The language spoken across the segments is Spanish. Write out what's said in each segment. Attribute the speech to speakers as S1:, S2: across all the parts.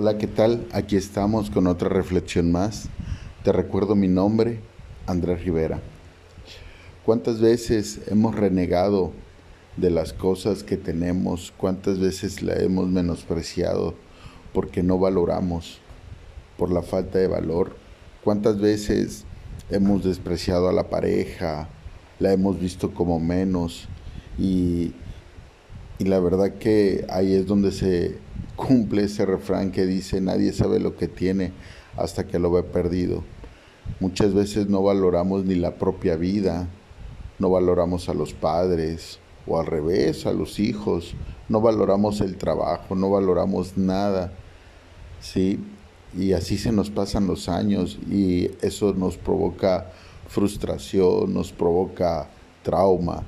S1: Hola, ¿qué tal? Aquí estamos con otra reflexión más. Te recuerdo mi nombre, Andrés Rivera. ¿Cuántas veces hemos renegado de las cosas que tenemos? ¿Cuántas veces la hemos menospreciado porque no valoramos, por la falta de valor? ¿Cuántas veces hemos despreciado a la pareja, la hemos visto como menos y, y la verdad que ahí es donde se cumple ese refrán que dice nadie sabe lo que tiene hasta que lo ve perdido. Muchas veces no valoramos ni la propia vida, no valoramos a los padres o al revés, a los hijos, no valoramos el trabajo, no valoramos nada. ¿sí? Y así se nos pasan los años y eso nos provoca frustración, nos provoca trauma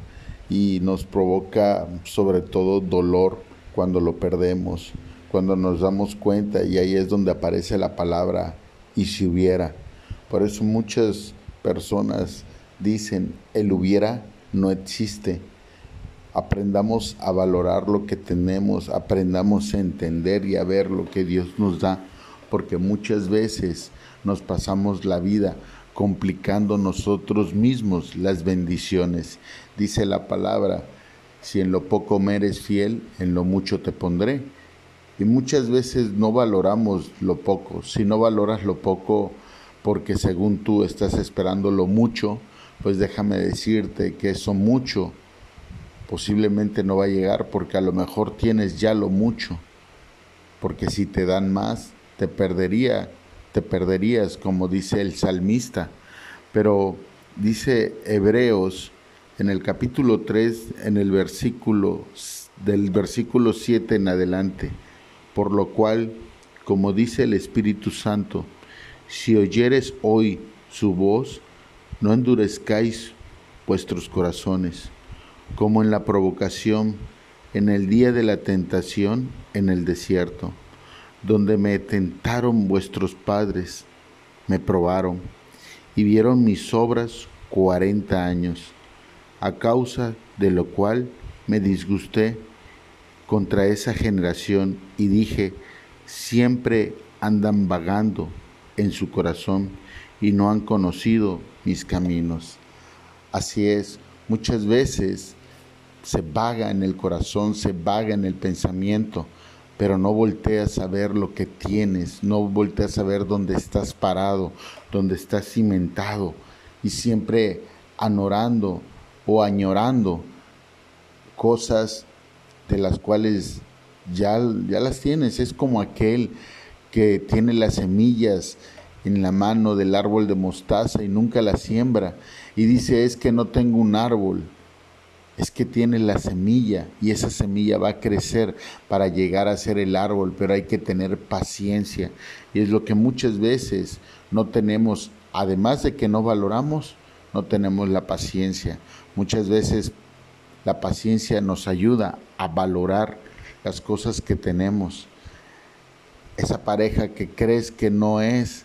S1: y nos provoca sobre todo dolor cuando lo perdemos cuando nos damos cuenta y ahí es donde aparece la palabra y si hubiera. Por eso muchas personas dicen, el hubiera no existe. Aprendamos a valorar lo que tenemos, aprendamos a entender y a ver lo que Dios nos da, porque muchas veces nos pasamos la vida complicando nosotros mismos las bendiciones. Dice la palabra, si en lo poco me eres fiel, en lo mucho te pondré. Y muchas veces no valoramos lo poco. Si no valoras lo poco porque según tú estás esperando lo mucho, pues déjame decirte que eso mucho posiblemente no va a llegar porque a lo mejor tienes ya lo mucho. Porque si te dan más, te perdería, te perderías, como dice el salmista. Pero dice Hebreos en el capítulo 3, en el versículo del versículo 7 en adelante por lo cual, como dice el Espíritu Santo, si oyeres hoy su voz, no endurezcáis vuestros corazones, como en la provocación, en el día de la tentación en el desierto, donde me tentaron vuestros padres, me probaron y vieron mis obras cuarenta años, a causa de lo cual me disgusté contra esa generación y dije, siempre andan vagando en su corazón y no han conocido mis caminos. Así es, muchas veces se vaga en el corazón, se vaga en el pensamiento, pero no volteas a ver lo que tienes, no volteas a ver dónde estás parado, dónde estás cimentado y siempre anorando o añorando cosas de las cuales ya, ya las tienes. Es como aquel que tiene las semillas en la mano del árbol de mostaza y nunca la siembra. Y dice, es que no tengo un árbol, es que tiene la semilla y esa semilla va a crecer para llegar a ser el árbol, pero hay que tener paciencia. Y es lo que muchas veces no tenemos, además de que no valoramos, no tenemos la paciencia. Muchas veces la paciencia nos ayuda a valorar las cosas que tenemos. Esa pareja que crees que no es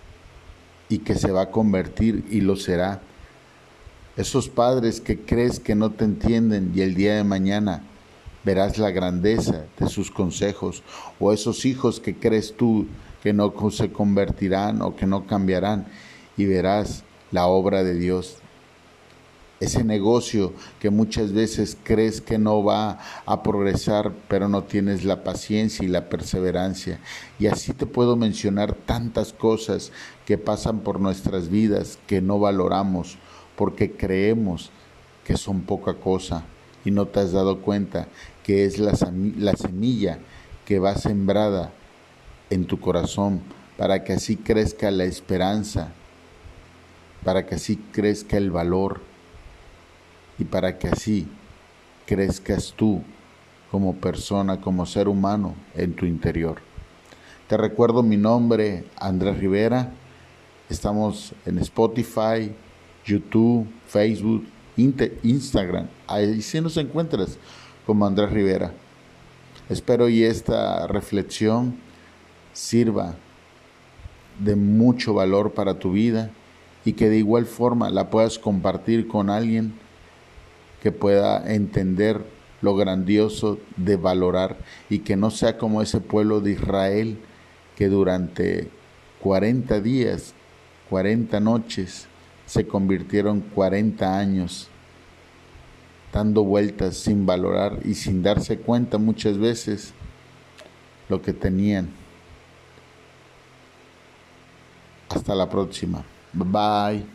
S1: y que se va a convertir y lo será. Esos padres que crees que no te entienden y el día de mañana verás la grandeza de sus consejos. O esos hijos que crees tú que no se convertirán o que no cambiarán y verás la obra de Dios ese negocio que muchas veces crees que no va a progresar, pero no tienes la paciencia y la perseverancia. Y así te puedo mencionar tantas cosas que pasan por nuestras vidas que no valoramos porque creemos que son poca cosa y no te has dado cuenta que es la, la semilla que va sembrada en tu corazón para que así crezca la esperanza, para que así crezca el valor y para que así crezcas tú como persona, como ser humano en tu interior. Te recuerdo mi nombre, Andrés Rivera. Estamos en Spotify, YouTube, Facebook, Instagram. Ahí sí nos encuentras como Andrés Rivera. Espero y esta reflexión sirva de mucho valor para tu vida y que de igual forma la puedas compartir con alguien que pueda entender lo grandioso de valorar y que no sea como ese pueblo de Israel que durante 40 días, 40 noches, se convirtieron 40 años dando vueltas sin valorar y sin darse cuenta muchas veces lo que tenían. Hasta la próxima. Bye bye.